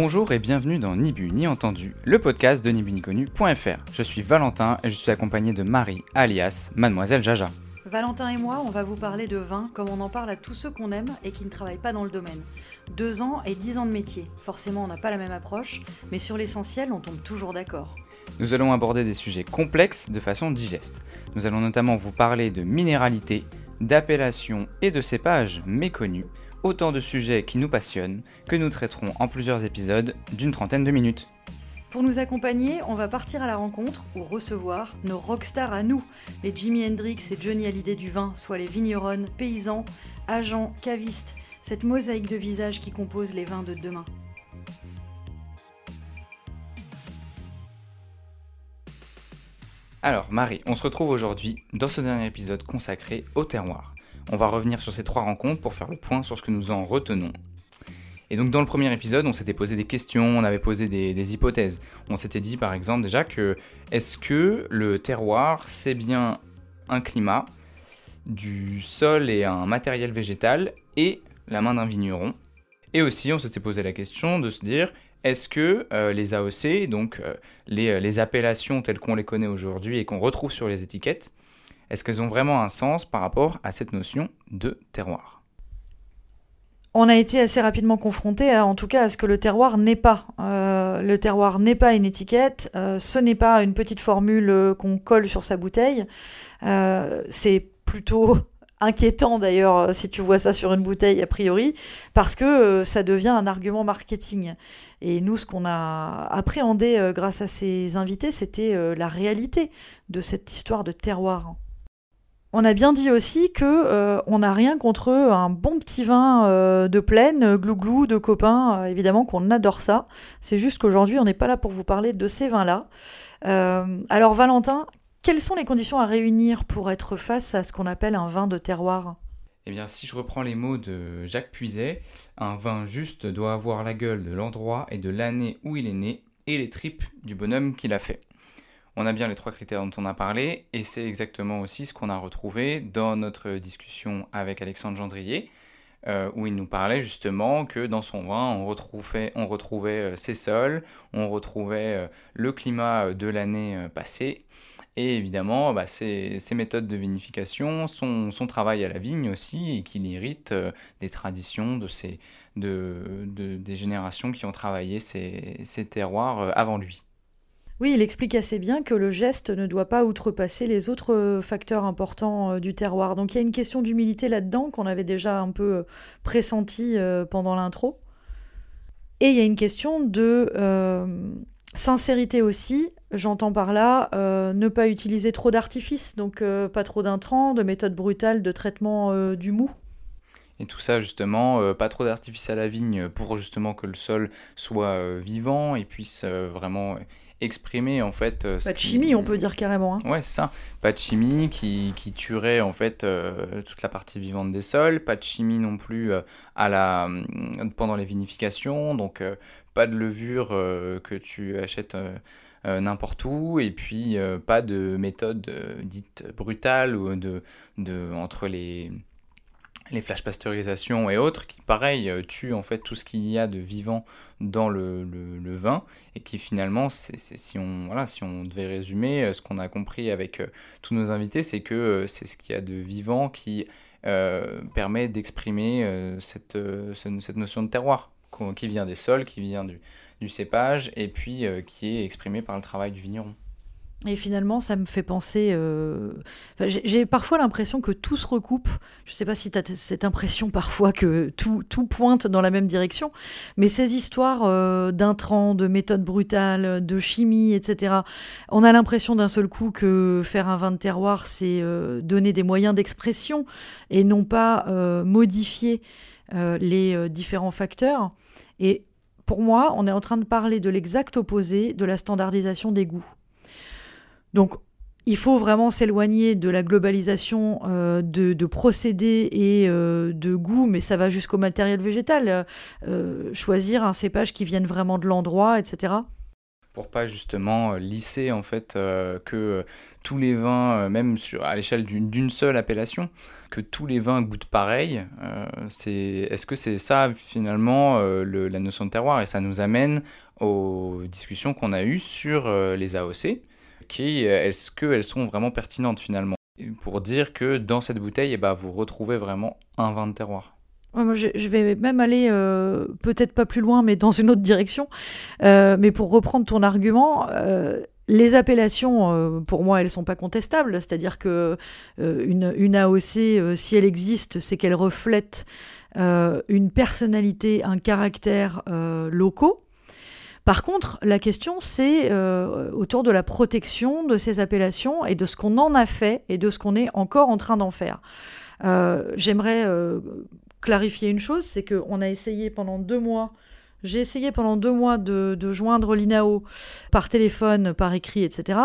Bonjour et bienvenue dans Ni Bu Ni Entendu, le podcast de nibuniconnu.fr. Je suis Valentin et je suis accompagné de Marie, alias Mademoiselle Jaja. Valentin et moi, on va vous parler de vin comme on en parle à tous ceux qu'on aime et qui ne travaillent pas dans le domaine. Deux ans et dix ans de métier. Forcément, on n'a pas la même approche, mais sur l'essentiel, on tombe toujours d'accord. Nous allons aborder des sujets complexes de façon digeste. Nous allons notamment vous parler de minéralité, d'appellation et de cépages méconnus, autant de sujets qui nous passionnent, que nous traiterons en plusieurs épisodes d'une trentaine de minutes. Pour nous accompagner, on va partir à la rencontre ou recevoir nos rockstars à nous, les Jimi Hendrix et Johnny Hallyday du vin, soit les vignerons, paysans, agents, cavistes, cette mosaïque de visages qui compose les vins de demain. Alors Marie, on se retrouve aujourd'hui dans ce dernier épisode consacré au terroir. On va revenir sur ces trois rencontres pour faire le point sur ce que nous en retenons. Et donc dans le premier épisode, on s'était posé des questions, on avait posé des, hypothèses. On s'était dit par exemple déjà que est-ce que le terroir c'est bien un climat, du sol et un matériel végétal et la main d'un vigneron? Et aussi on s'était posé la question de se dire est-ce que euh, les AOC, donc euh, euh, les, appellations telles qu'on les connaît aujourd'hui et qu'on retrouve sur les étiquettes, est-ce qu'elles ont vraiment un sens par rapport à cette notion de terroir? On a été assez rapidement confronté, en tout cas, à ce que le terroir n'est pas. Euh, le terroir n'est pas une étiquette, euh, ce n'est pas une petite formule euh, qu'on colle sur sa bouteille. c'est plutôt inquiétant d'ailleurs si tu vois ça sur une bouteille a priori, parce que ça devient un argument marketing. Et nous, ce qu'on a appréhendé grâce à ces invités, c'était la réalité de cette histoire de terroir. On a bien dit aussi que euh, on n'a rien contre un bon petit vin euh, de plaine, glouglou, de copains, euh, évidemment qu'on adore ça. C'est juste qu'aujourd'hui on n'est pas là pour vous parler de ces vins-là. alors Valentin, quelles sont les conditions à réunir pour être face à ce qu'on appelle un vin de terroir? Eh bien, si je reprends les mots de Jacques Puiset, un vin juste doit avoir la gueule de l'endroit et de l'année où il est né et les tripes du bonhomme qui l'a fait. On a bien les trois critères dont on a parlé, et c'est exactement aussi ce qu'on a retrouvé dans notre discussion avec Alexandre Gendrier, euh, où il nous parlait justement que dans son vin, on retrouvait, euh, ses sols, on retrouvait euh, le climat de l'année passée, et évidemment bah, ses, méthodes de vinification, son, travail à la vigne aussi, et qu'il hérite des traditions de, de, des générations qui ont travaillé ces terroirs avant lui. Oui, il explique assez bien que le geste ne doit pas outrepasser les autres euh, facteurs importants euh, du terroir. Donc il y a une question d'humilité là-dedans qu'on avait déjà un peu euh, pressenti pendant l'intro. Et il y a une question de sincérité aussi. J'entends par là ne pas utiliser trop d'artifices, donc pas trop d'intrants, de méthodes brutales de traitement du mou. Et tout ça, justement, pas trop d'artifices à la vigne pour justement que le sol soit vivant et puisse vraiment exprimer en fait. Euh, pas de chimie, on peut dire carrément. Hein. Ouais, c'est ça. Pas de chimie qui, qui tuerait en fait euh, toute la partie vivante des sols. Pas de chimie non plus euh, à la, pendant les vinifications. Donc pas de levure que tu achètes. n'importe où et puis pas de méthode dite brutale ou de, de entre les les flash pasteurisation et autres, qui pareil euh, tuent en fait tout ce qu'il y a de vivant dans le, vin, et qui finalement, si, on, devait résumer, euh, ce qu'on a compris avec euh, tous nos invités, c'est que c'est ce qu'il y a de vivant qui permet d'exprimer cette, notion de terroir, qui vient des sols, qui vient du, du cépage, et puis qui est exprimé par le travail du vigneron. Et finalement, ça me fait penser. Euh, j'ai parfois l'impression que tout se recoupe. Je ne sais pas si tu as cette impression parfois que tout, tout, pointe dans la même direction. Mais ces histoires euh, d'intrants, de méthodes brutales, de chimie, etc., on a l'impression d'un seul coup que faire un vin de terroir, c'est euh, donner des moyens d'expression et non pas modifier les différents facteurs. Et pour moi, on est en train de parler de l'exact opposé de la standardisation des goûts. Donc, il faut vraiment s'éloigner de la globalisation euh, de, procédés et euh, de goût, mais ça va jusqu'au matériel végétal. Euh, choisir un cépage qui vienne vraiment de l'endroit, etc. pour pas justement lisser en fait que tous les vins, même sur, à l'échelle d'une seule appellation, que tous les vins goûtent pareil. est-ce que c'est ça finalement la notion de terroir? Et ça nous amène aux discussions qu'on a eues sur les AOC, qui est-ce qu'elles sont vraiment pertinentes finalement? Pour dire que dans cette bouteille, eh ben, vous retrouvez vraiment un vin de terroir. je, vais même aller euh, peut-être pas plus loin, mais dans une autre direction. Euh, mais pour reprendre ton argument, euh, les appellations, pour moi, elles sont pas contestables. C'est-à-dire que une, une, AOC, si elle existe, c'est qu'elle reflète une personnalité, un caractère locaux. Par contre, la question, c'est euh, autour de la protection de ces appellations et de ce qu'on en a fait et de ce qu'on est encore en train d'en faire. Euh, j'aimerais euh, clarifier une chose, c'est qu'on a essayé pendant deux mois j'ai essayé pendant deux mois de, joindre l'INAO par téléphone, par écrit, etc.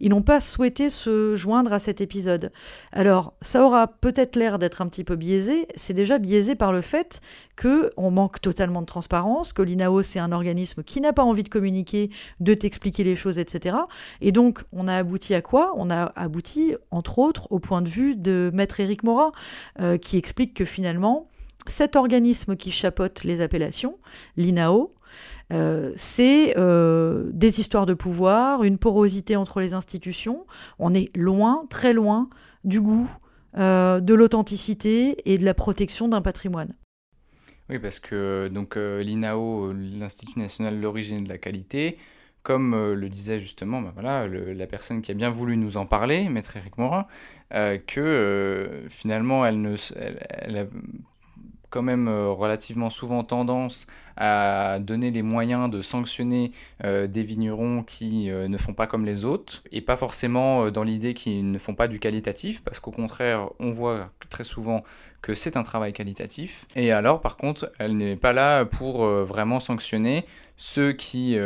Ils n'ont pas souhaité se joindre à cet épisode. Alors, ça aura peut-être l'air d'être un petit peu biaisé. C'est déjà biaisé par le fait qu'on manque totalement de transparence, que l'INAO, c'est un organisme qui n'a pas envie de communiquer, de t'expliquer les choses, etc. Et donc, on a abouti à quoi? On a abouti, entre autres, au point de vue de Maître Éric Morin, euh, qui explique que finalement, cet organisme qui chapeaute les appellations, l'INAO, euh, c'est euh, des histoires de pouvoir, une porosité entre les institutions. On est loin, très loin du goût, euh, de l'authenticité et de la protection d'un patrimoine. Oui, parce que donc l'INAO, l'Institut national de l'origine et de la qualité, comme le disait justement voilà, la personne qui a bien voulu nous en parler, Maître Éric Morin, que finalement elle ne elle, quand même euh, relativement souvent tendance à donner les moyens de sanctionner euh, des vignerons qui euh, ne font pas comme les autres, et pas forcément dans l'idée qu'ils ne font pas du qualitatif, parce qu'au contraire, on voit très souvent que c'est un travail qualitatif. Et alors, par contre, elle n'est pas là pour vraiment sanctionner ceux qui,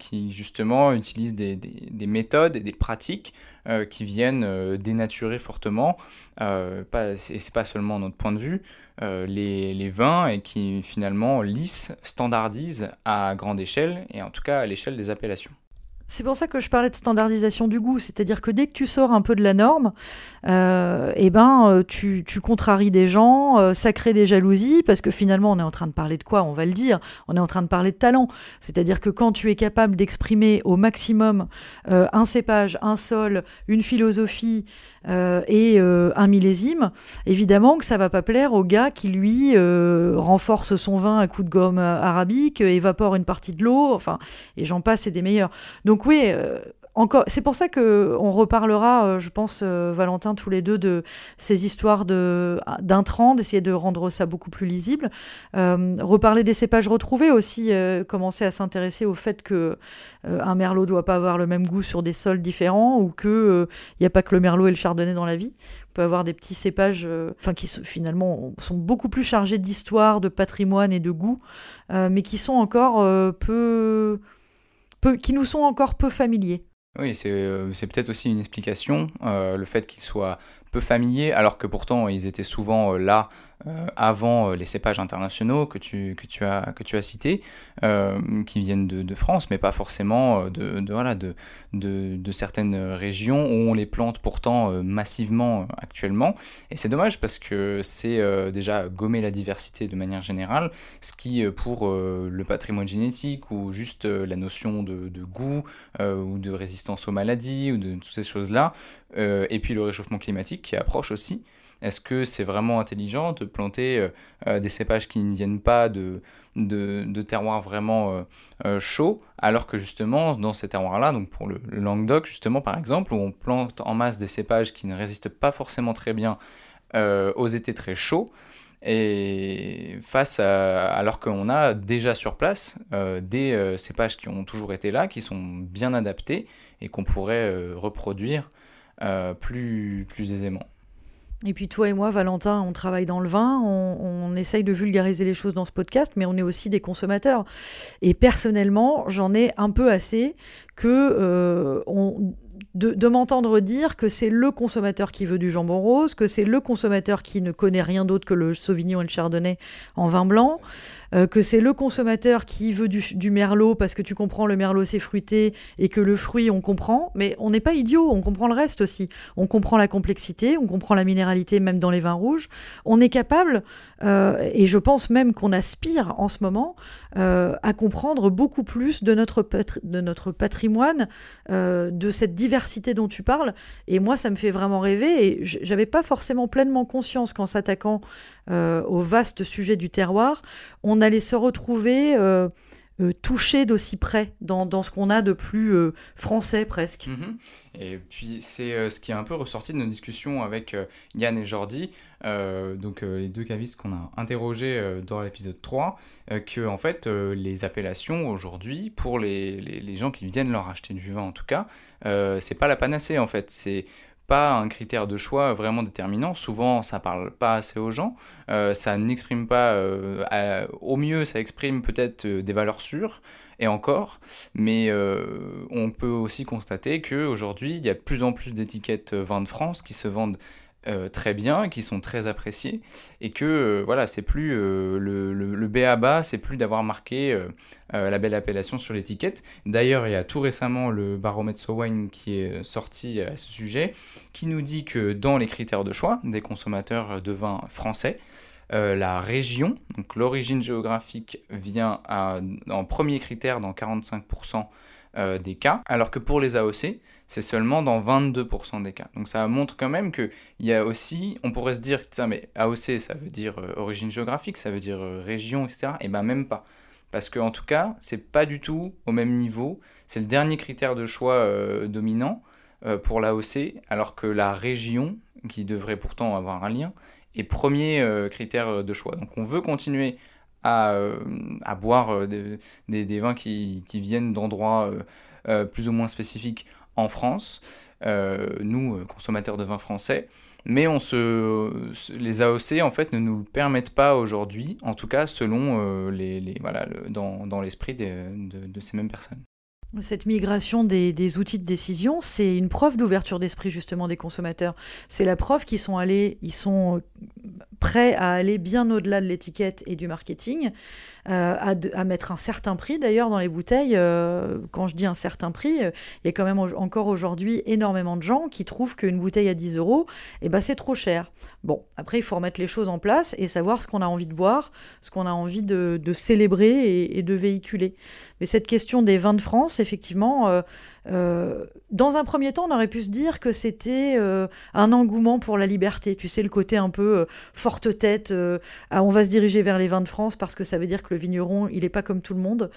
qui justement utilisent des, des, des, méthodes et des pratiques qui viennent dénaturer fortement, pas, et c'est pas seulement notre point de vue, euh, les, vins et qui finalement lissent, standardisent à grande échelle et en tout cas à l'échelle des appellations. C'est pour ça que je parlais de standardisation du goût, c'est-à-dire que dès que tu sors un peu de la norme, euh, eh ben, euh, tu, contraries des gens, euh, ça crée des jalousies, parce que finalement, on est en train de parler de quoi On va le dire, on est en train de parler de talent. C'est-à-dire que quand tu es capable d'exprimer au maximum un cépage, un sol, une philosophie et un millésime, évidemment que ça va pas plaire au gars qui, lui, renforce son vin à coups de gomme arabique, évapore une partie de l'eau, enfin, et j'en passe, c'est des meilleurs. Donc oui, euh, c'est pour ça que on reparlera, euh, je pense, euh, Valentin, tous les deux, de ces histoires de d'intrants, d'essayer de rendre ça beaucoup plus lisible. reparler des cépages retrouvés aussi, commencer à s'intéresser au fait que un merlot doit pas avoir le même goût sur des sols différents ou que il n'y a pas que le merlot et le chardonnay dans la vie. On peut avoir des petits cépages, qui finalement sont beaucoup plus chargés d'histoire, de patrimoine et de goût, mais qui sont encore peu qui nous sont encore peu familiers. Oui, c'est euh, peut-être aussi une explication, euh, le fait qu'ils soient peu familiers, alors que pourtant ils étaient souvent euh, là avant euh, les cépages internationaux que tu, que tu, as, que tu as cités, euh, qui viennent de, France, mais pas forcément de voilà, de, de, certaines régions où on les plante pourtant massivement actuellement. Et c'est dommage parce que c'est déjà gommer la diversité de manière générale, ce qui pour le patrimoine génétique ou juste la notion de, goût ou de résistance aux maladies ou de toutes ces choses-là, et puis le réchauffement climatique qui approche aussi. Est-ce que c'est vraiment intelligent de planter euh, euh, des cépages qui ne viennent pas de, de, terroirs vraiment euh, chauds, alors que justement, dans ces terroirs-là, donc pour le, Languedoc, justement, par exemple, où on plante en masse des cépages qui ne résistent pas forcément très bien aux étés très chauds, et face à, alors qu'on a déjà sur place des cépages qui ont toujours été là, qui sont bien adaptés et qu'on pourrait reproduire plus, plus aisément. Et puis toi et moi, Valentin, on travaille dans le vin, on, essaye de vulgariser les choses dans ce podcast, mais on est aussi des consommateurs. Et personnellement, j'en ai un peu assez que euh, de, m'entendre dire que c'est le consommateur qui veut du jambon rose, que c'est le consommateur qui ne connaît rien d'autre que le Sauvignon et le Chardonnay en vin blanc, euh, que c'est le consommateur qui veut du, merlot parce que tu comprends le merlot c'est fruité et que le fruit on comprend, mais on n'est pas idiot, on comprend le reste aussi. On comprend la complexité, on comprend la minéralité même dans les vins rouges. On est capable, euh, et je pense même qu'on aspire en ce moment euh, à comprendre beaucoup plus de notre, de notre patrimoine, de cette diversité dont tu parles. Et moi, ça me fait vraiment rêver. Et j'avais pas forcément pleinement conscience qu'en s'attaquant au vaste sujet du terroir, on allait se retrouver euh, euh, touché d'aussi près dans, ce qu'on a de plus euh, français presque. Mhm. Et puis c'est ce qui est un peu ressorti de nos discussions avec Yann et Jordi, donc les deux cavistes qu'on a interrogés dans l'épisode 3, que en fait les appellations aujourd'hui, pour les, les, gens qui viennent leur acheter du vin en tout cas, c'est pas la panacée en fait. Pas un critère de choix vraiment déterminant. Souvent, ça parle pas assez aux gens. Euh, ça n'exprime pas, euh, au mieux, ça exprime peut-être euh, des valeurs sûres, et encore. Mais on peut aussi constater qu'aujourd'hui, il y a de plus en plus d'étiquettes vin de France qui se vendent euh, très bien, qui sont très appréciés, et que euh, voilà, c'est plus euh, le, le, le BABA, c'est plus d'avoir marqué la belle appellation sur l'étiquette. D'ailleurs, il y a tout récemment le baromètre Sowine qui est sorti à ce sujet, qui nous dit que dans les critères de choix des consommateurs de vin français, la région, donc l'origine géographique, vient en premier critère dans 45% des cas, alors que pour les AOC, c'est seulement dans 22% des cas. Donc ça montre quand même qu'il y a aussi, on pourrait se dire, ça, mais AOC, ça veut dire euh, origine géographique, ça veut dire euh, région, etc. Et bien même pas. Parce qu'en tout cas, c'est pas du tout au même niveau. C'est le dernier critère de choix euh, dominant pour l'AOC, alors que la région, qui devrait pourtant avoir un lien, est premier critère de choix. Donc on veut continuer à, à boire des, des, vins qui, qui viennent d'endroits plus ou moins spécifiques en France, euh, nous, euh, consommateurs de vin français. Mais on se, les AOC en fait ne nous permettent pas aujourd'hui, en tout cas selon euh, les, voilà, dans, dans l'esprit de, de, ces mêmes personnes. Cette migration des, des, outils de décision, c'est une preuve d'ouverture d'esprit justement des consommateurs. C'est la preuve qu'ils sont allés, ils sont prêts à aller bien au-delà de l'étiquette et du marketing. Euh, à, mettre un certain prix d'ailleurs dans les bouteilles. Euh, quand je dis un certain prix, euh, il y a quand même encore aujourd'hui énormément de gens qui trouvent qu'une bouteille à 10 euros, eh ben, c'est trop cher. Bon, après, il faut remettre les choses en place et savoir ce qu'on a envie de boire, ce qu'on a envie de, célébrer et, de véhiculer. Mais cette question des vins de France, effectivement, dans un premier temps, on aurait pu se dire que c'était un engouement pour la liberté. Tu sais, le côté un peu forte tête, ah, on va se diriger vers les vins de France parce que ça veut dire que le vigneron, il n'est pas comme tout le monde.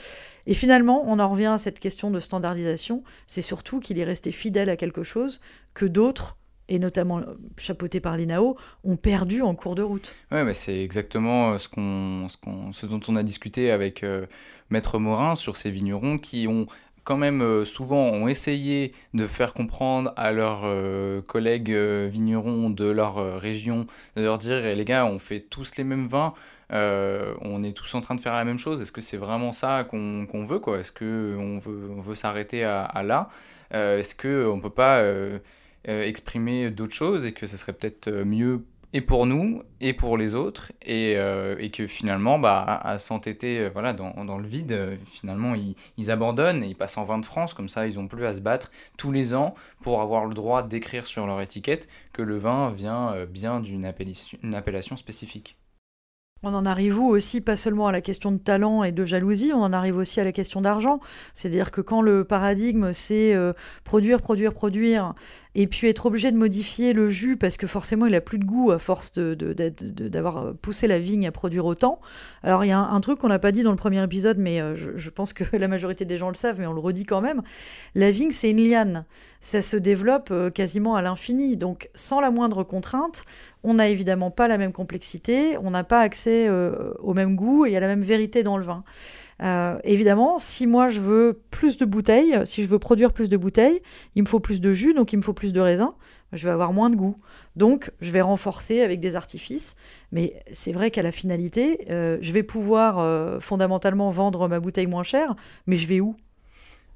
Et finalement, on en revient à cette question de standardisation. C'est surtout qu'il est resté fidèle à quelque chose que d'autres et notamment chapeauté par l'INAO, ont perdu en cours de route. Oui, mais c'est exactement euh, ce, qu'on, ce, dont on a discuté avec euh, Maître Morin sur ces vignerons qui ont quand même euh, souvent ont essayé de faire comprendre à leurs collègues vignerons de leur région, de leur dire eh, les gars, on fait tous les mêmes vins, euh, on est tous en train de faire la même chose. Est-ce que c'est vraiment ça qu'on veut quoi? Est-ce qu'on veut, on s'arrêter à, là? Euh, Est-ce qu'on ne peut pas euh, exprimer d'autres choses et que ce serait peut-être mieux et pour nous et pour les autres et, que finalement bah, à, s'entêter voilà, dans, le vide finalement ils, abandonnent et ils passent en vin de France comme ça ils n'ont plus à se battre tous les ans pour avoir le droit d'écrire sur leur étiquette que le vin vient bien d'une appellation spécifique. On en arrive où aussi, pas seulement à la question de talent et de jalousie, on en arrive aussi à la question d'argent. C'est-à-dire que quand le paradigme, c'est euh, produire, produire, produire, et puis être obligé de modifier le jus parce que forcément il a plus de goût à force d'avoir de, poussé la vigne à produire autant. Alors il y a un, truc qu'on n'a pas dit dans le premier épisode, mais euh, je, pense que la majorité des gens le savent, mais on le redit quand même. La vigne c'est une liane, ça se développe euh, quasiment à l'infini, donc sans la moindre contrainte, on n'a évidemment pas la même complexité, on n'a pas accès euh, au même goût et à la même vérité dans le vin. Euh, évidemment, si moi je veux plus de bouteilles, si je veux produire plus de bouteilles, il me faut plus de jus, donc il me faut plus de raisin, je vais avoir moins de goût. Donc je vais renforcer avec des artifices. Mais c'est vrai qu'à la finalité, euh, je vais pouvoir euh, fondamentalement vendre ma bouteille moins chère, mais je vais où?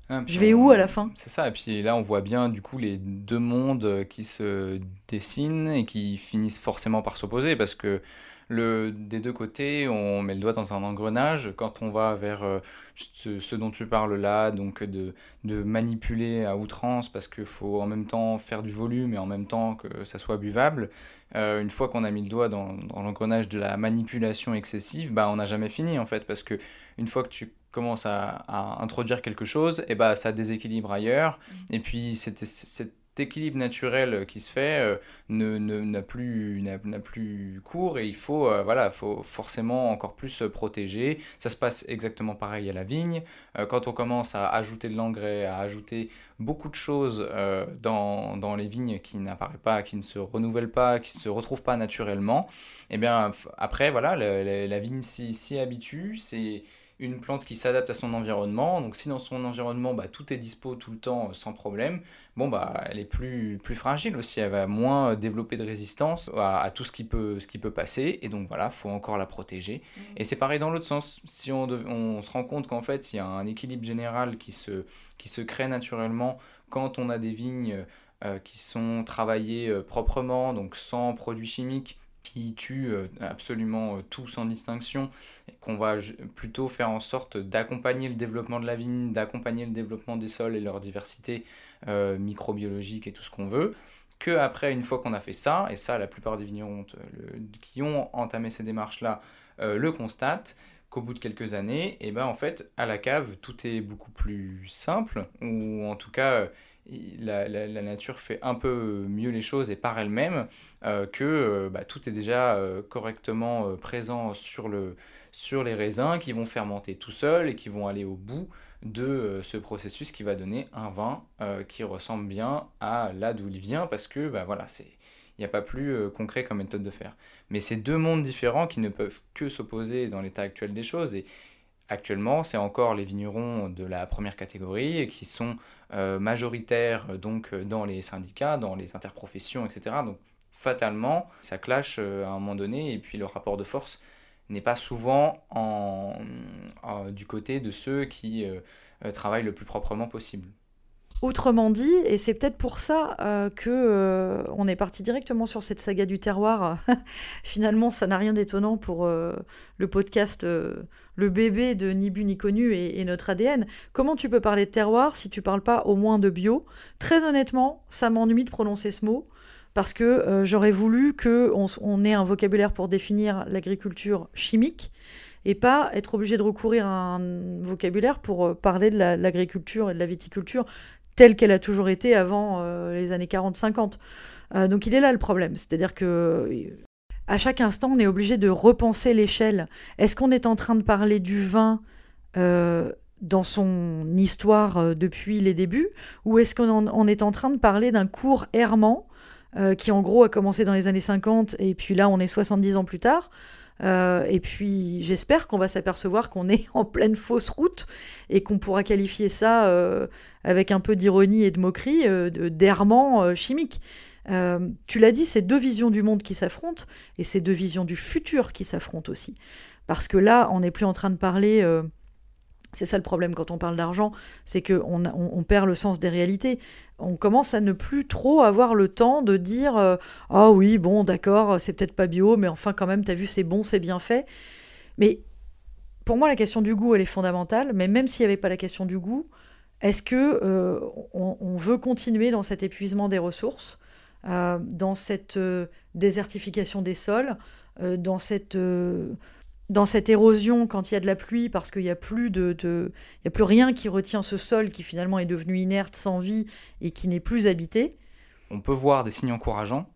Ah, je vais où à la fin? C'est ça, et puis là on voit bien du coup les deux mondes qui se dessinent et qui finissent forcément par s'opposer parce que le, des deux côtés, on met le doigt dans un engrenage. Quand on va vers euh, ce, dont tu parles là, donc de, de manipuler à outrance parce qu'il faut en même temps faire du volume et en même temps que ça soit buvable, euh, une fois qu'on a mis le doigt dans, dans l'engrenage de la manipulation excessive, bah, on n'a jamais fini en fait parce que une fois que tu commences à, introduire quelque chose, et eh bah, ça déséquilibre ailleurs. Mmh. Et puis cette, cette équilibre naturel qui se fait euh, ne, n'a plus plus cours et il faut euh, voilà faut forcément encore plus protéger. Ça se passe exactement pareil à la vigne. Euh, quand on commence à ajouter de l'engrais à ajouter beaucoup de choses dans, dans, les vignes qui n'apparaissent pas qui ne se renouvellent pas qui se retrouvent pas naturellement et eh bien après voilà la, vigne s'y habitue c'est une plante qui s'adapte à son environnement. Donc si dans son environnement, bah, tout est dispo tout le temps euh, sans problème, bon, bah, elle est plus, plus fragile aussi. Elle va moins euh, développer de résistance à, tout ce qui, peut, ce qui peut passer. Et donc voilà, faut encore la protéger. Mmh. Et c'est pareil dans l'autre sens. Si on, on se rend compte qu'en fait, il y a un équilibre général qui se, qui se crée naturellement quand on a des vignes euh, qui sont travaillées proprement, donc sans produits chimiques, qui tue euh, absolument tout sans distinction, qu'on va plutôt faire en sorte d'accompagner le développement de la vigne, d'accompagner le développement des sols et leur diversité euh, microbiologique et tout ce qu'on veut, que après, une fois qu'on a fait ça, et ça la plupart des vignerons qui ont entamé ces démarches-là le constatent, qu'au bout de quelques années, et eh ben en fait, à la cave, tout est beaucoup plus simple, ou en tout cas la, nature fait un peu mieux les choses et par elle-même euh, que euh, bah, tout est déjà euh, correctement présent sur, le, sur les raisins qui vont fermenter tout seuls et qui vont aller au bout de ce processus qui va donner un vin qui ressemble bien à là d'où il vient parce que bah, voilà, c'est il n'y a pas plus concret comme méthode de faire. Mais c'est deux mondes différents qui ne peuvent que s'opposer dans l'état actuel des choses. Et Actuellement, c'est encore les vignerons de la première catégorie qui sont euh, majoritaires euh, donc euh, dans les syndicats, dans les interprofessions, etc. Donc fatalement, ça clash à un moment donné et puis le rapport de force n'est pas souvent en, du côté de ceux qui travaillent le plus proprement possible. Autrement dit, et c'est peut-être pour ça euh, que euh, on est parti directement sur cette saga du terroir. Finalement, ça n'a rien d'étonnant pour euh, le podcast Le bébé de Ni bu ni connu et, notre ADN. Comment tu peux parler de terroir si tu parles pas au moins de bio? Très honnêtement, ça m'ennuie de prononcer ce mot parce que j'aurais voulu qu'on on ait un vocabulaire pour définir l'agriculture chimique et pas être obligé de recourir à un vocabulaire pour parler de l'agriculture et de la viticulture telle qu'elle a toujours été avant euh, les années 40-50. Euh, donc il est là le problème, c'est-à-dire que à chaque instant, on est obligé de repenser l'échelle. Est-ce qu'on est en train de parler du vin euh, dans son histoire depuis les débuts, ou est-ce qu'on est en train de parler d'un cours errant qui en gros a commencé dans les années 50 et puis là on est 70 ans plus tard? Euh, et puis j'espère qu'on va s'apercevoir qu'on est en pleine fausse route et qu'on pourra qualifier ça euh, avec un peu d'ironie et de moquerie euh, d'errement chimique. tu l'as dit, c'est deux visions du monde qui s'affrontent et c'est deux visions du futur qui s'affrontent aussi. Parce que là, on n'est plus en train de parler c'est ça le problème quand on parle d'argent, c'est qu'on on, perd le sens des réalités. On commence à ne plus trop avoir le temps de dire euh, Ah oui, bon, d'accord, c'est peut-être pas bio, mais enfin, quand même, t'as vu, c'est bon, c'est bien fait. Mais pour moi, la question du goût, elle est fondamentale. Mais même s'il n'y avait pas la question du goût, est-ce que euh, on, veut continuer dans cet épuisement des ressources, euh, dans cette désertification des sols, dans cette dans cette érosion quand il y a de la pluie parce qu'il n'y a plus de, y a plus rien qui retient ce sol qui finalement est devenu inerte, sans vie et qui n'est plus habité. On peut voir des signes encourageants,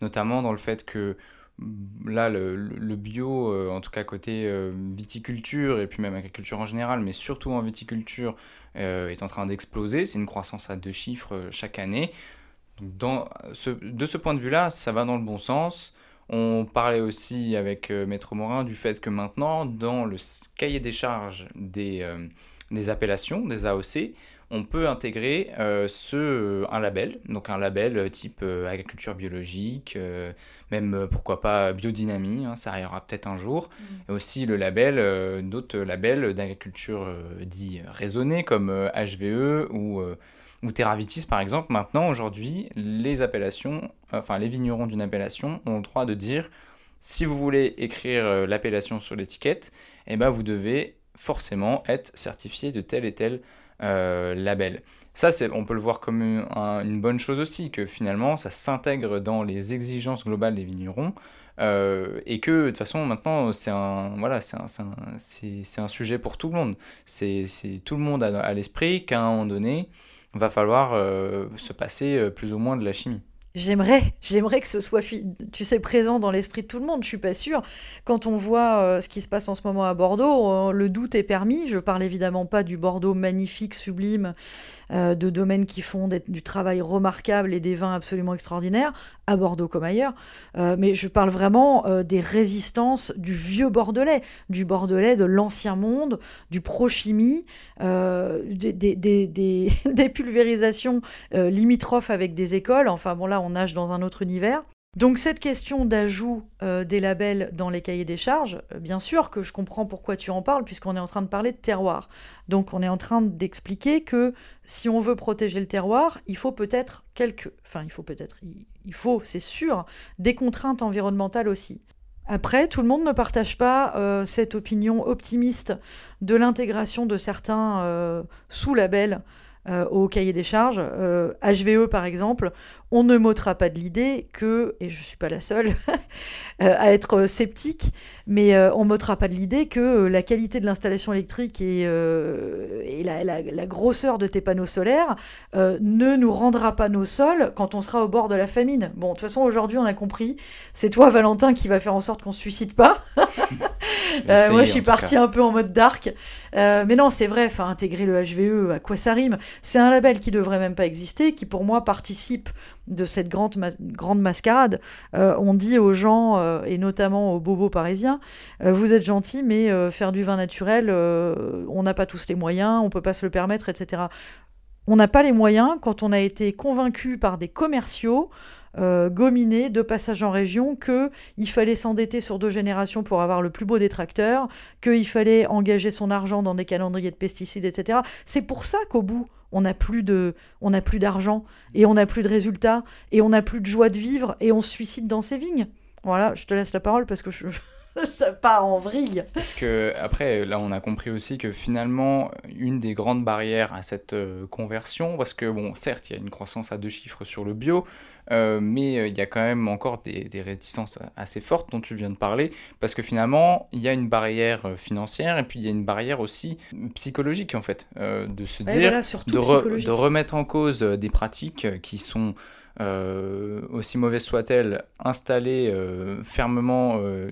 notamment dans le fait que mm, là le, bio, euh, en tout cas côté euh, viticulture et puis même agriculture en général, mais surtout en viticulture, euh, est en train d'exploser. C'est une croissance à deux chiffres chaque année. de ce point de vue-là, ça va dans le bon sens. On parlait aussi avec euh, Maître Morin du fait que maintenant, dans le cahier des charges des, euh, des appellations, des AOC, on peut intégrer euh, ce, un label, donc un label type agriculture biologique, même pourquoi pas biodynamie, hein, ça arrivera peut-être un jour, mmh. et aussi le label, d'autres labels d'agriculture dit raisonnée comme HVE ou ou Terravitis, par exemple, maintenant, aujourd'hui, les appellations, enfin les vignerons d'une appellation ont le droit de dire si vous voulez écrire l'appellation sur l'étiquette, eh ben, vous devez forcément être certifié de tel et tel label. Ça, on peut le voir comme une, bonne chose aussi, que finalement, ça s'intègre dans les exigences globales des vignerons. Euh, et que de toute façon maintenant c'est un voilà c'est un, c'est un, sujet pour tout le monde c'est tout le monde à, l'esprit qu'à un moment donné va falloir euh, se passer euh, plus ou moins de la chimie J'aimerais, j'aimerais que ce soit, tu sais, présent dans l'esprit de tout le monde. Je suis pas sûre. Quand on voit ce qui se passe en ce moment à Bordeaux, le doute est permis. Je parle évidemment pas du Bordeaux magnifique, sublime, euh, de domaines qui font du travail remarquable et des vins absolument extraordinaires, à Bordeaux comme ailleurs. Euh, mais je parle vraiment euh, des résistances du vieux Bordelais, du Bordelais de l'ancien monde, du prochimie, des, des, des, pulvérisations limitrophes avec des écoles. Enfin bon, là, on nage dans un autre univers. Donc cette question d'ajout euh, des labels dans les cahiers des charges, euh, bien sûr que je comprends pourquoi tu en parles, puisqu'on est en train de parler de terroir. Donc on est en train d'expliquer que si on veut protéger le terroir, il faut peut-être quelques... Enfin, il faut peut-être... Il faut, c'est sûr, des contraintes environnementales aussi. Après, tout le monde ne partage pas euh, cette opinion optimiste de l'intégration de certains sous-labels au cahier des charges. HVE, par exemple, on ne m'ôtera pas de l'idée que, et je ne suis pas la seule euh, à être sceptique, mais euh, on ne m'ôtera pas de l'idée que euh, la qualité de l'installation électrique et, et la, grosseur de tes panneaux solaires ne nous rendra pas nos sols quand on sera au bord de la famine. Bon, de toute façon, aujourd'hui, on a compris. C'est toi, Valentin, qui va faire en sorte qu'on ne se suicide pas. moi, je suis parti un peu en mode dark. mais non, c'est vrai, intégrer le HVE, à quoi ça rime? C'est un label qui devrait même pas exister, qui pour moi participe de cette grande, grande mascarade. Euh, on dit aux gens, euh, et notamment aux bobos parisiens, euh, vous êtes gentils, mais faire du vin naturel, on n'a pas tous les moyens, on peut pas se le permettre, etc. On n'a pas les moyens quand on a été convaincu par des commerciaux gominés de passage en région qu'il fallait s'endetter sur deux générations pour avoir le plus beau des tracteurs, qu'il fallait engager son argent dans des calendriers de pesticides, etc. C'est pour ça qu'au bout, on n'a plus de, on n'a plus d'argent et on n'a plus de résultats et on n'a plus de joie de vivre et on se suicide dans ses vignes. Voilà, je te laisse la parole parce que je, ça part en vrille. Parce que après, là, on a compris aussi que finalement, une des grandes barrières à cette euh, conversion, parce que bon, certes, il y a une croissance à deux chiffres sur le bio, euh, mais euh, il y a quand même encore des, réticences assez fortes dont tu viens de parler, parce que finalement, il y a une barrière financière et puis il y a une barrière aussi psychologique en fait, de se dire, de, de, remettre en cause des pratiques qui sont euh, aussi mauvaise soit-elle, installée euh, fermement euh,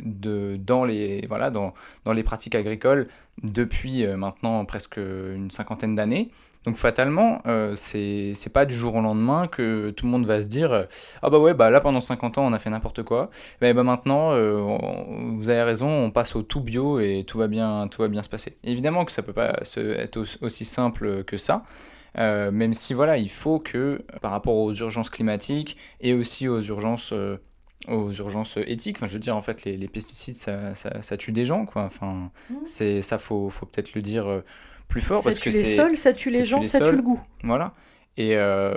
dans, les, voilà, dans, dans les pratiques agricoles depuis maintenant presque une cinquantaine d'années. Donc fatalement, c'est pas du jour au lendemain que tout le monde va se dire ah bah ouais bah là pendant 50 ans on a fait n'importe quoi. Mais bah maintenant vous avez raison, on passe au tout bio et tout va bien tout va bien se passer. évidemment que ça peut pas être aussi simple que ça. Euh, même si voilà, il faut que par rapport aux urgences climatiques et aussi aux urgences euh, aux urgences éthiques. Enfin, je veux dire, en fait, les, pesticides, ça, ça, tue des gens, quoi. Enfin, mmh. c'est ça, faut, faut peut-être le dire euh, plus fort ça parce tue que les sols, ça tue les gens, ça tue le goût. Voilà. Et, euh,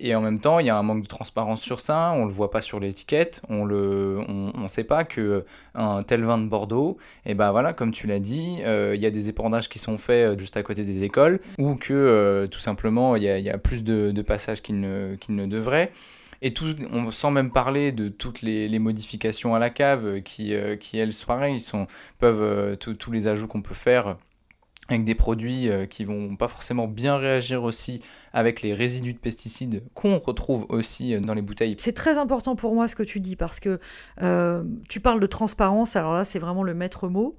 et, en même temps, il y a un manque de transparence sur ça. On le voit pas sur l'étiquette. On le, on, on, sait pas que un tel vin de Bordeaux, et eh ben voilà, comme tu l'as dit, euh, il y a des épandages qui sont faits euh, juste à côté des écoles, ou que tout simplement il y, a plus de, passages qu'il ne, qu'il ne devrait. Et tout, on, sans même parler de toutes les, les modifications à la cave qui, qui elles, sont pareilles, sont, peuvent tous les ajouts qu'on peut faire avec des produits qui vont pas forcément bien réagir aussi avec les résidus de pesticides qu'on retrouve aussi euh, dans les bouteilles. C'est très important pour moi ce que tu dis parce que euh, tu parles de transparence, alors là c'est vraiment le maître mot.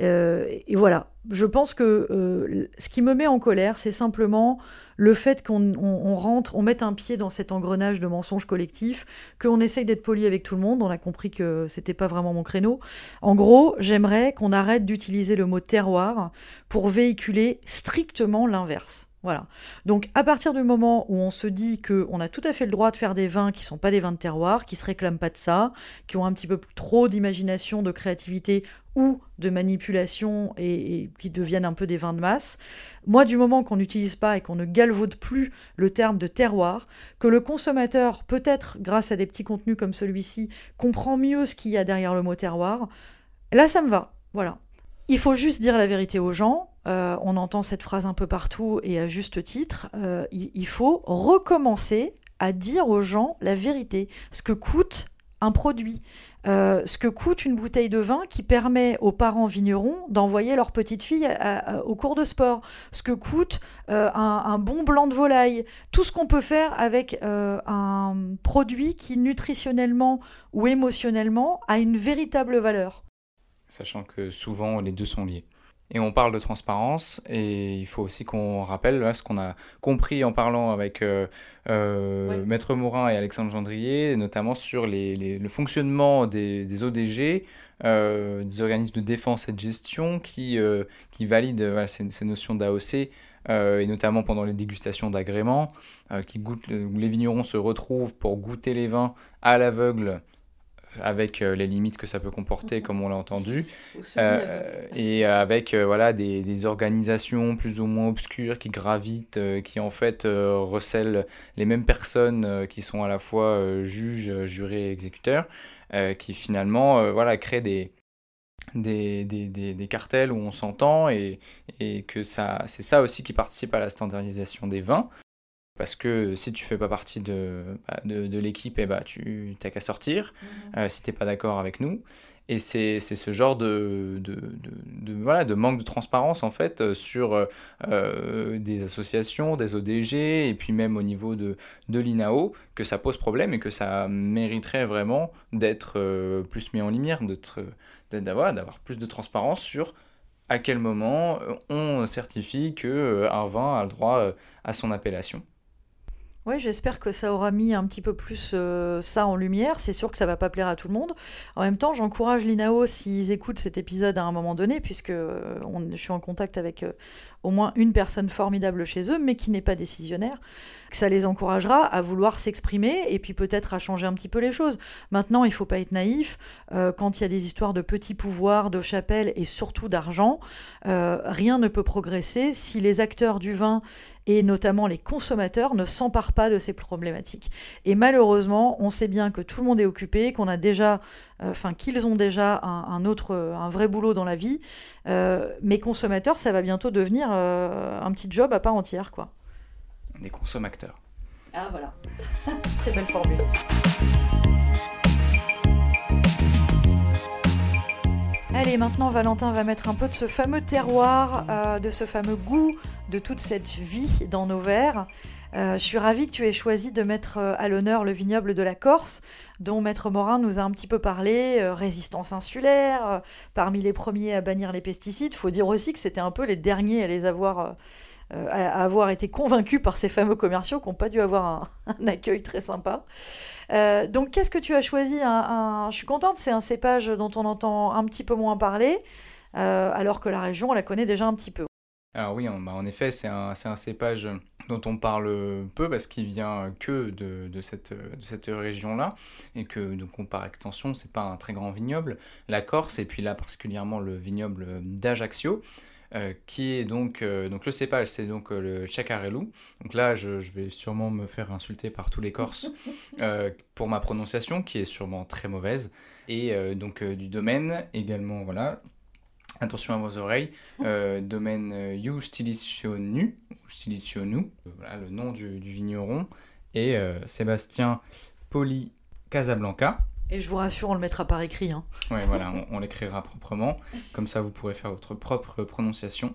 Euh, et voilà, je pense que ce qui me met en colère, c'est simplement le fait qu'on rentre, on mette un pied dans cet engrenage de mensonges collectifs, qu'on essaye d'être poli avec tout le monde. On a compris que c'était pas vraiment mon créneau. En gros, j'aimerais qu'on arrête d'utiliser le mot terroir pour véhiculer strictement l'inverse. Voilà. Donc à partir du moment où on se dit qu'on a tout à fait le droit de faire des vins qui sont pas des vins de terroir, qui se réclament pas de ça, qui ont un petit peu trop d'imagination, de créativité ou de manipulation et, qui deviennent un peu des vins de masse, moi du moment qu'on n'utilise pas et qu'on ne galvaude plus le terme de terroir, que le consommateur peut-être grâce à des petits contenus comme celui-ci comprend mieux ce qu'il y a derrière le mot terroir, là ça me va. Voilà. Il faut juste dire la vérité aux gens. Euh, on entend cette phrase un peu partout et à juste titre. Euh, il, faut recommencer à dire aux gens la vérité, ce que coûte un produit, euh, ce que coûte une bouteille de vin qui permet aux parents vignerons d'envoyer leur petite fille au cours de sport, ce que coûte un, un, bon blanc de volaille, tout ce qu'on peut faire avec un produit qui nutritionnellement ou émotionnellement a une véritable valeur sachant que souvent les deux sont liés. Et on parle de transparence, et il faut aussi qu'on rappelle ce qu'on a compris en parlant avec euh, euh, Maître Morin et Alexandre Gendrier, notamment sur le fonctionnement des, ODG, euh, des organismes de défense et de gestion qui, qui valident ces, notions d'AOC, et notamment pendant les dégustations d'agréments, qui goûtent, les vignerons se retrouvent pour goûter les vins à l'aveugle avec euh, les limites que ça peut comporter, comme on l'a entendu, euh, et avec euh, voilà, des, des, organisations plus ou moins obscures qui gravitent, qui en fait recèlent les mêmes personnes qui sont à la fois juges, jurés et exécuteurs, qui finalement voilà, créent des, des, des, des, cartels où on s'entend et, et que ça, c'est ça aussi qui participe à la standardisation des vins. Parce que si tu fais pas partie de, bah, de, l'équipe, eh bah, tu n'as qu'à sortir mhm. euh, si tu n'es pas d'accord avec nous. Et c'est ce genre de, de, de, voilà, de manque de transparence en fait euh, sur euh, des associations, des ODG et puis même au niveau de, de l'INAO que ça pose problème et que ça mériterait vraiment d'être plus mis en lumière, d'avoir plus de transparence sur à quel moment on certifie qu'un vin a le droit à son appellation. Oui, j'espère que ça aura mis un petit peu plus euh, ça en lumière. C'est sûr que ça va pas plaire à tout le monde. En même temps, j'encourage l'INAO s'ils écoutent cet épisode à un moment donné, puisque euh, je suis en contact avec euh, au moins une personne formidable chez eux, mais qui n'est pas décisionnaire, que ça les encouragera à vouloir s'exprimer et puis peut-être à changer un petit peu les choses. Maintenant, il faut pas être naïf. quand il y a des histoires de petits pouvoirs, de chapelles et surtout d'argent, rien ne peut progresser si les acteurs du vin et notamment les consommateurs ne s'emparent pas de ces problématiques. Et malheureusement, on sait bien que tout le monde est occupé, qu'on a déjà, euh, enfin qu'ils ont déjà un, autre, un vrai boulot dans la vie. Euh, mais consommateurs, ça va bientôt devenir euh, un petit job à part entière, quoi. Des consommateurs. Ah voilà, très belle formule. Allez, maintenant Valentin va mettre un peu de ce fameux terroir, euh, de ce fameux goût, de toute cette vie dans nos verres. Euh, je suis ravie que tu aies choisi de mettre euh, à l'honneur le vignoble de la Corse, dont Maître Morin nous a un petit peu parlé, résistance insulaire, parmi les premiers à bannir les pesticides. Il faut dire aussi que c'était un peu les derniers à les avoir euh, à, avoir été convaincu par ces fameux commerciaux qui n'ont pas dû avoir un, accueil très sympa. Euh, donc, qu'est-ce que tu as choisi Je suis contente, c'est un cépage dont on entend un petit peu moins parler, euh, alors que la région, on la connaît déjà un petit peu. Alors oui, en, bah, en effet, c'est un, cépage dont on parle peu parce qu'il vient que de, cette, de cette région-là et que donc on, par extension, c'est pas un très grand vignoble. La Corse et puis là particulièrement le vignoble d'Ajaccio. Euh, qui est donc, euh, donc le cépage, c'est donc euh, le Chacarello. Donc là, je, vais sûrement me faire insulter par tous les Corses pour ma prononciation, qui est sûrement très mauvaise. Et donc du domaine également, voilà. Attention à vos oreilles, domaine You Stilicionu, voilà le nom du, du vigneron, et Sébastien Poli Casablanca. Et je vous rassure, on le mettra par écrit. Hein. Oui, voilà, on, l'écrira proprement. Comme ça, vous pourrez faire votre propre prononciation.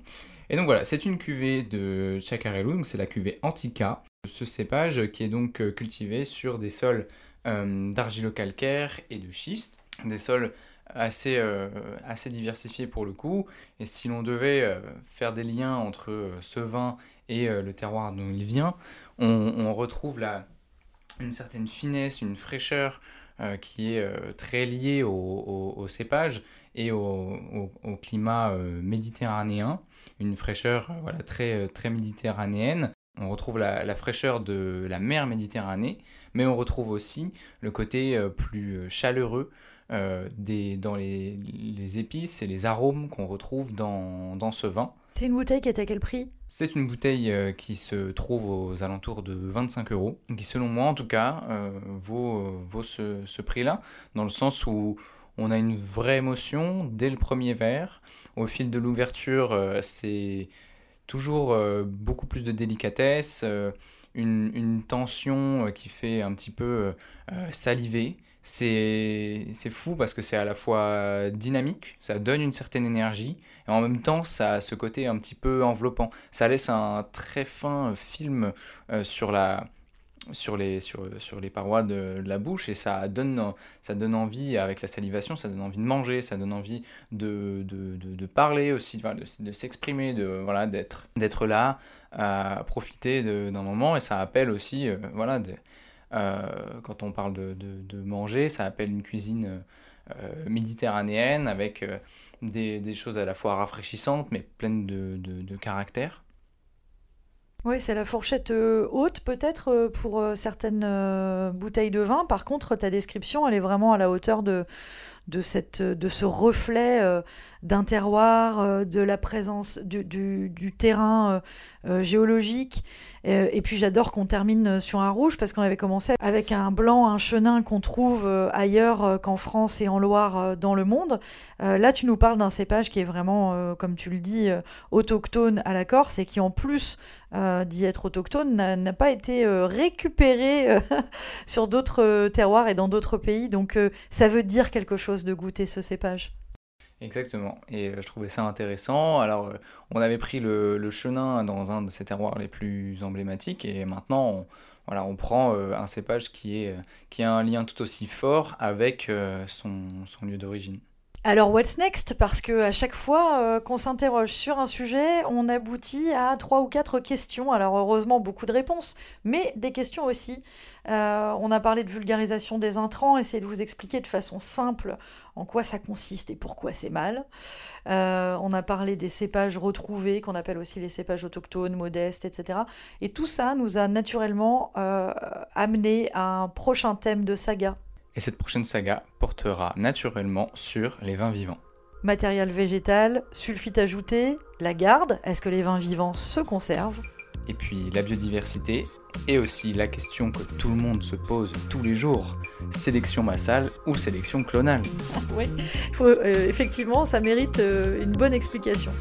Et donc voilà, c'est une cuvée de Chacarello, donc c'est la cuvée Antica. Ce cépage qui est donc euh, cultivé sur des sols euh, d'argilo-calcaire et de schiste. Des sols assez, euh, assez diversifiés pour le coup. Et si l'on devait faire des liens entre ce vin et le terroir dont il vient, on, on retrouve là une certaine finesse, une fraîcheur qui est très lié au, cépage et au, climat méditerranéen, une fraîcheur voilà, très, très méditerranéenne. On retrouve la, fraîcheur de la mer Méditerranée, mais on retrouve aussi le côté plus chaleureux des, dans les, épices et les arômes qu'on retrouve dans, dans ce vin. C'est une bouteille qui est à quel prix? C'est une bouteille euh, qui se trouve aux alentours de 25 euros, qui selon moi en tout cas euh, vaut, vaut ce, prix-là, dans le sens où on a une vraie émotion dès le premier verre. Au fil de l'ouverture, euh, c'est toujours beaucoup plus de délicatesse, une, tension qui fait un petit peu saliver c'est fou parce que c'est à la fois dynamique, ça donne une certaine énergie, et en même temps, ça a ce côté un petit peu enveloppant. Ça laisse un très fin film euh, sur, la, sur, les, sur, sur les parois de, la bouche, et ça donne, ça donne envie, avec la salivation, ça donne envie de manger, ça donne envie de, de, de, parler aussi, de, s'exprimer, de, voilà, d'être là, à profiter d'un moment, et ça appelle aussi euh, voilà, euh, quand on parle de, manger, ça appelle une cuisine euh, méditerranéenne avec euh, des, des, choses à la fois rafraîchissantes mais pleines de, de caractère. Oui, c'est la fourchette haute peut-être pour certaines bouteilles de vin. Par contre, ta description, elle est vraiment à la hauteur de, de, cette, de ce reflet euh, d'un terroir, euh, de la présence du, du, terrain euh, géologique. et puis j'adore qu'on termine sur un rouge parce qu'on avait commencé avec un blanc, un chenin qu'on trouve ailleurs qu'en France et en Loire dans le monde. là, tu nous parles d'un cépage qui est vraiment, comme tu le dis, autochtone à la Corse et qui en plus d'y être autochtone n'a pas été récupéré sur d'autres terroirs et dans d'autres pays. Donc ça veut dire quelque chose de goûter ce cépage. Exactement. Et euh, je trouvais ça intéressant. Alors, euh, on avait pris le, chenin dans un de ces terroirs les plus emblématiques et maintenant, on, voilà, on prend euh, un cépage qui, a un lien tout aussi fort avec son lieu d'origine. Alors, what's next? Parce que à chaque fois euh, qu'on s'interroge sur un sujet, on aboutit à trois ou quatre questions. Alors, heureusement, beaucoup de réponses, mais des questions aussi. Euh, on a parlé de vulgarisation des intrants, essayer de vous expliquer de façon simple en quoi ça consiste et pourquoi c'est mal. Euh, on a parlé des cépages retrouvés, qu'on appelle aussi les cépages autochtones, modestes, etc. Et tout ça nous a naturellement amené à un prochain thème de saga et cette prochaine saga portera naturellement sur les vins vivants. Matériel végétal, sulfite ajouté, la garde, est-ce que les vins vivants se conservent? Et puis la biodiversité, et aussi la question que tout le monde se pose tous les jours, sélection massale ou sélection clonale? Oui, euh, effectivement, ça mérite euh, une bonne explication.